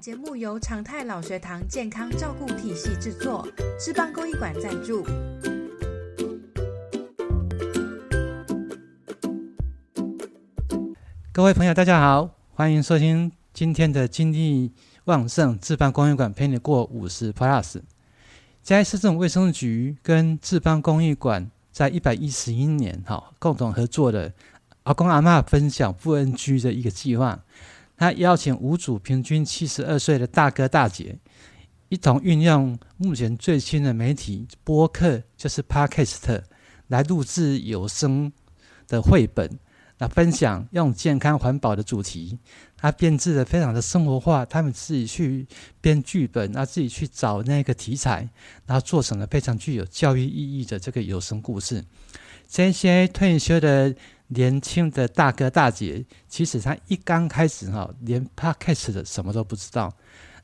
节目由常态老学堂健康照顾体系制作，智邦公益馆赞助。各位朋友，大家好，欢迎收听今天的精力旺盛智邦公益馆陪你过五十 Plus。嘉义市政府卫生局跟智邦公益馆在一百一十一年哈共同合作的阿公阿妈分享富恩居的一个计划。他邀请五组平均七十二岁的大哥大姐，一同运用目前最新的媒体播客，就是 Podcast，来录制有声的绘本，那分享用健康环保的主题，他编制的非常的生活化，他们自己去编剧本，啊自己去找那个题材，然后做成了非常具有教育意义的这个有声故事。这些退休的。年轻的大哥大姐，其实他一刚开始哈，连 podcast 的什么都不知道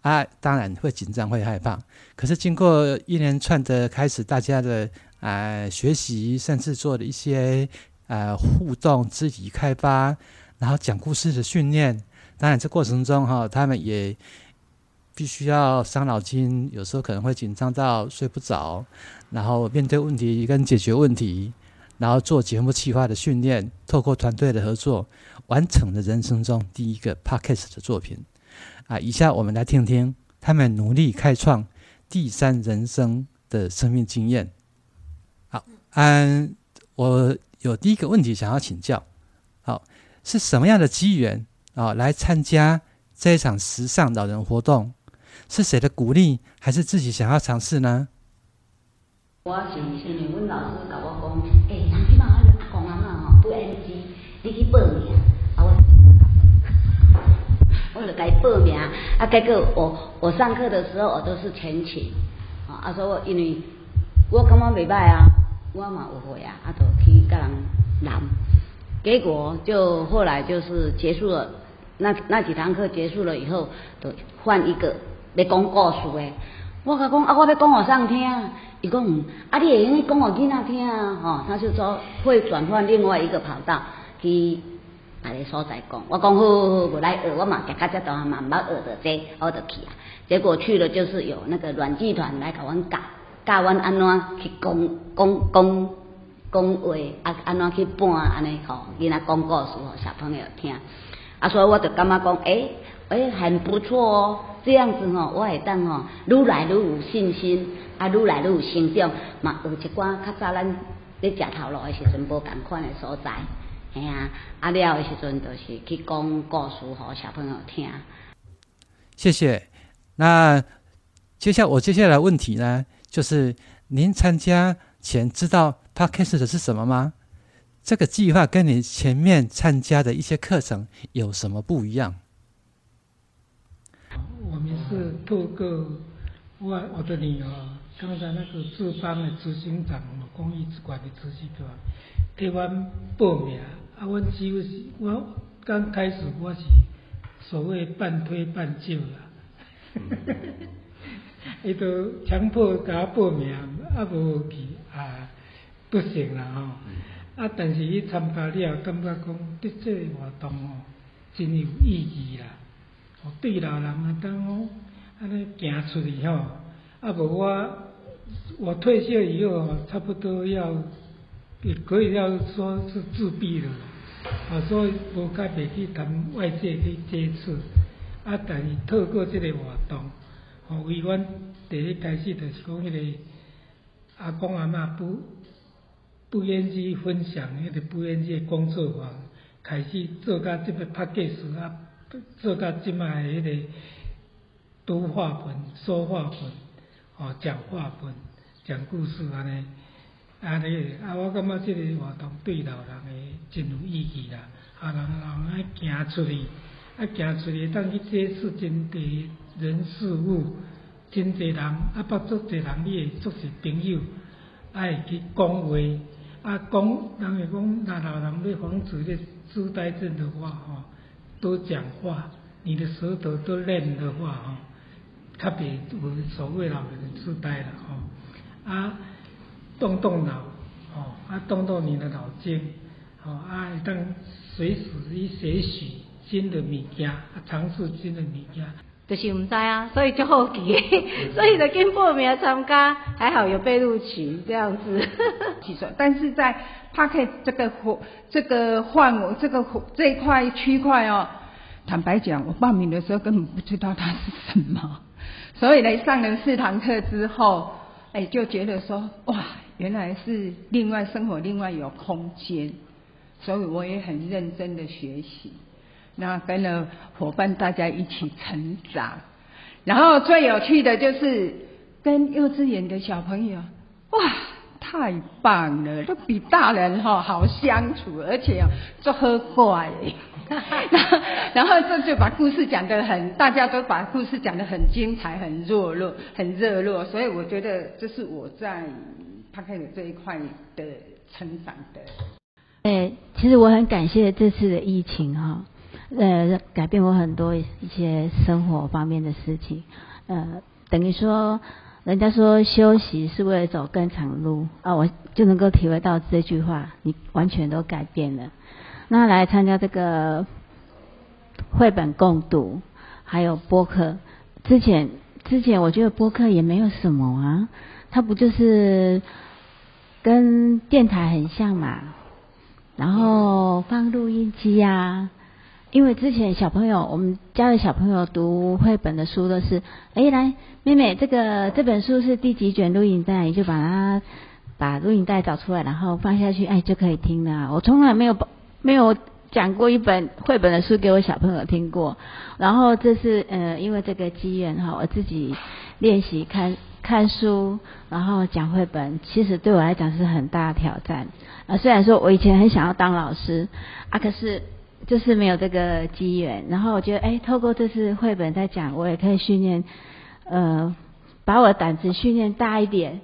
啊，当然会紧张会害怕。可是经过一连串的开始，大家的啊学习，甚至做了一些啊互动、肢体开发，然后讲故事的训练。当然这过程中哈，他们也必须要伤脑筋，有时候可能会紧张到睡不着，然后面对问题跟解决问题。然后做节目企划的训练，透过团队的合作，完成了人生中第一个 podcast 的作品。啊，以下我们来听听他们努力开创第三人生的生命经验。好，嗯，我有第一个问题想要请教。好，是什么样的机缘啊，来参加这一场时尚老人活动？是谁的鼓励，还是自己想要尝试呢？我是是因为阮老师甲我讲，去 报名，啊我，我就该报名，啊结果我我上课的时候我都是全勤，啊啊说我因为我感觉袂歹啊，我嘛有会啊，啊就去甲人谈，结果就后来就是结束了，那那几堂课结束了以后，就换一个要讲故事的。我甲讲啊，我要讲互上听，伊讲，啊，你会用讲互囡仔听啊，吼，他就说会转换另外一个跑道去别个所在讲。我讲好，好，好，我来学，我嘛夹到这段嘛，毋捌学着这，我就去啊。结果去了就是有那个软剧团来甲阮教，教阮安怎去讲讲讲讲话，啊，安怎去搬安尼吼，囡仔讲故事互小朋友听。啊，所以我就感觉讲，诶。哎，很不错哦，这样子吼，我会当吼，愈来愈有信心，啊，愈来愈有成长，嘛有一寡较早咱咧食头路的时阵无共款的所在，吓啊，啊了的时阵就是去讲故事给小朋友听。谢谢。那接下我接下来问题呢，就是您参加前知道 Podcast 的是什么吗？这个计划跟你前面参加的一些课程有什么不一样？我们是透过我我的女儿，刚才那个志邦的执行长，公益之管的执行长，替我报名。啊，我几乎是我刚开始我是所谓半推半就啦，伊都强迫甲我报名，啊无去啊不行啦吼。啊，但是伊参加了，感觉讲对这个活动哦，真有意义啦。对老人啊，当我安尼行出去吼，啊无我我退休以后差不多要也可以要说是自闭了，啊所以无较袂去谈外界去接触，啊但是透过这个活动，吼为阮第一开始就是讲迄个阿公阿嬷不不愿意分享迄个不愿意工作坊，开始做甲即个拍计时啊。做到即卖迄个读话本、说话本、哦讲话本、讲故事安尼，安尼啊，我感觉即个活动对老人诶真有意义啦。啊，人人爱行出去，啊行出去，当去接触真侪人事物，真侪人，啊，捌足侪人，你会做是朋友，爱去讲话，啊讲，人会讲，那老人要防止咧痴呆症的话，吼。多讲话，你的舌头都练的话，吼，特别我所谓老人痴呆了，吼，啊，动动脑，哦，啊，动动你的脑筋，哦，啊，当随时去学习新的物件，啊，尝试新的物件，就是唔知啊，所以就好奇，所以就跟报名参加，还好有被录取这样子。其实，但是在 Parket 这个活这个范围这个这一块区块哦，坦白讲，我报名的时候根本不知道它是什么，所以呢，上了四堂课之后，哎，就觉得说哇，原来是另外生活，另外有空间，所以我也很认真的学习。那跟了伙伴大家一起成长，然后最有趣的就是跟幼稚园的小朋友，哇，太棒了，都比大人哈好相处，而且就喝怪。然后这就把故事讲得很，大家都把故事讲得很精彩、很热络、很热络，所以我觉得这是我在他开的这一块的成长的。哎，其实我很感谢这次的疫情哈。呃，改变我很多一些生活方面的事情，呃，等于说，人家说休息是为了走更长路啊，我就能够体会到这句话，你完全都改变了。那来参加这个绘本共读，还有播客，之前之前我觉得播客也没有什么啊，它不就是跟电台很像嘛，然后放录音机呀。因为之前小朋友，我们家的小朋友读绘本的书都是，哎，来妹妹，这个这本书是第几卷录影带，你就把它把录影带找出来，然后放下去，哎，就可以听了。我从来没有没有讲过一本绘本的书给我小朋友听过。然后这是呃，因为这个机缘哈，我自己练习看看书，然后讲绘本，其实对我来讲是很大的挑战。啊，虽然说我以前很想要当老师啊，可是。就是没有这个机缘，然后我觉得，哎，透过这次绘本在讲，我也可以训练，呃，把我的胆子训练大一点。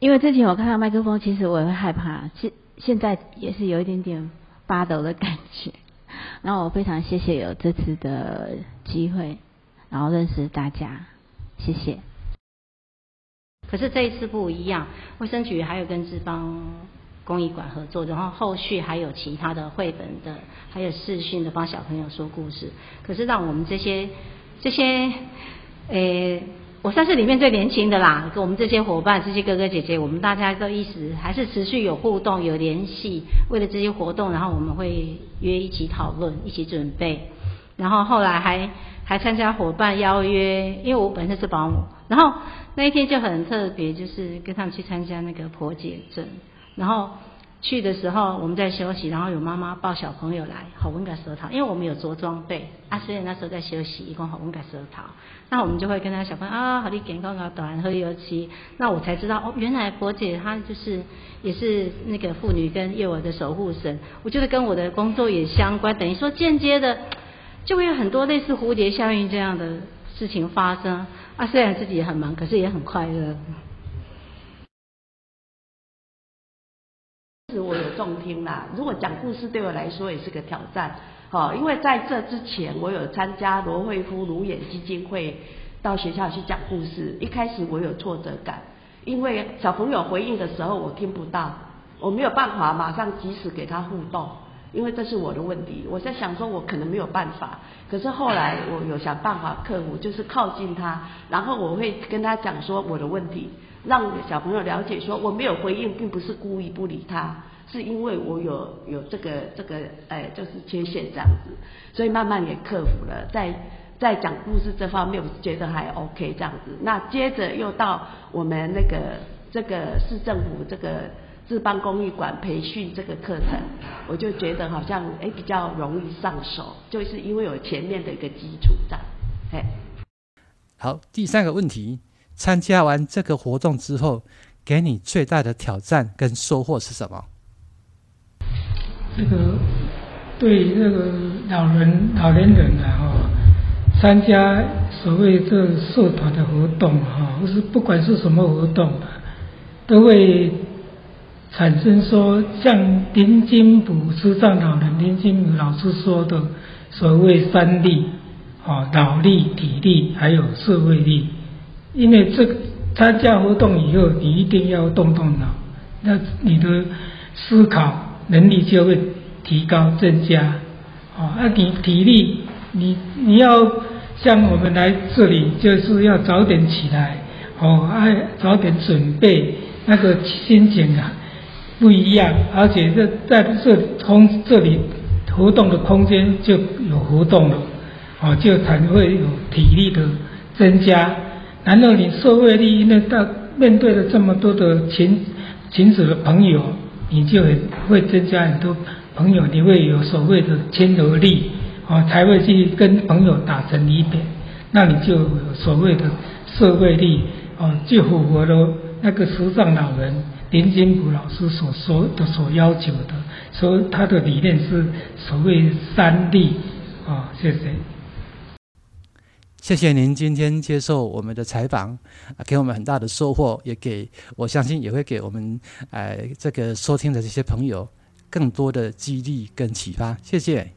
因为之前我看到麦克风，其实我也会害怕，现现在也是有一点点发抖的感觉。然后我非常谢谢有这次的机会，然后认识大家，谢谢。可是这一次不一样，卫生局还有跟志邦。公益馆合作，然后后续还有其他的绘本的，还有视讯的帮小朋友说故事。可是让我们这些这些，诶，我算是里面最年轻的啦。跟我们这些伙伴、这些哥哥姐姐，我们大家都一直还是持续有互动、有联系。为了这些活动，然后我们会约一起讨论、一起准备。然后后来还还参加伙伴邀约，因为我本身是保姆，然后那一天就很特别，就是跟他们去参加那个婆姐镇。然后去的时候，我们在休息，然后有妈妈抱小朋友来，好温个舌头，因为我们有着装备啊，所以那时候在休息，一共好温个舌头，那我们就会跟他小朋友啊，好你健康啊，短喝油漆，那我才知道哦，原来佛姐她就是也是那个妇女跟幼儿的守护神，我觉得跟我的工作也相关，等于说间接的就会有很多类似蝴蝶效应这样的事情发生啊，虽然自己也很忙，可是也很快乐。重听啦，如果讲故事对我来说也是个挑战，好，因为在这之前我有参加罗惠夫卢眼基金会到学校去讲故事，一开始我有挫折感，因为小朋友回应的时候我听不到，我没有办法马上及时给他互动，因为这是我的问题，我在想说我可能没有办法，可是后来我有想办法克服，就是靠近他，然后我会跟他讲说我的问题。让小朋友了解，说我没有回应，并不是故意不理他，是因为我有有这个这个，哎，就是缺陷这样子，所以慢慢也克服了。在在讲故事这方面，我是觉得还 OK 这样子。那接着又到我们那个这个市政府这个智邦公益馆培训这个课程，我就觉得好像哎比较容易上手，就是因为有前面的一个基础在。哎，好，第三个问题。参加完这个活动之后，给你最大的挑战跟收获是什么？这个对这个老人、老年人啊，哈，参加所谓这社团的活动，哈，或是不管是什么活动，都会产生说，像林金普师障老人林金普老师说的所谓三力，啊，脑力、体力还有社会力。因为这个参加活动以后，你一定要动动脑，那你的思考能力就会提高增加。啊，那你体力，你你要像我们来这里就是要早点起来，哦，爱早点准备，那个心情啊不一样，而且这在这空这里活动的空间就有活动了，哦，就才会有体力的增加。然后你社会力那到面对了这么多的群群组的朋友，你就会增加很多朋友，你会有所谓的亲和力，哦，才会去跟朋友打成一片，那你就有所谓的社会力，哦，就符合了那个时尚老人林金普老师所说的所要求的，所以他的理念是所谓三力，啊，谢谢。谢谢您今天接受我们的采访，给我们很大的收获，也给我相信也会给我们呃这个收听的这些朋友更多的激励跟启发。谢谢。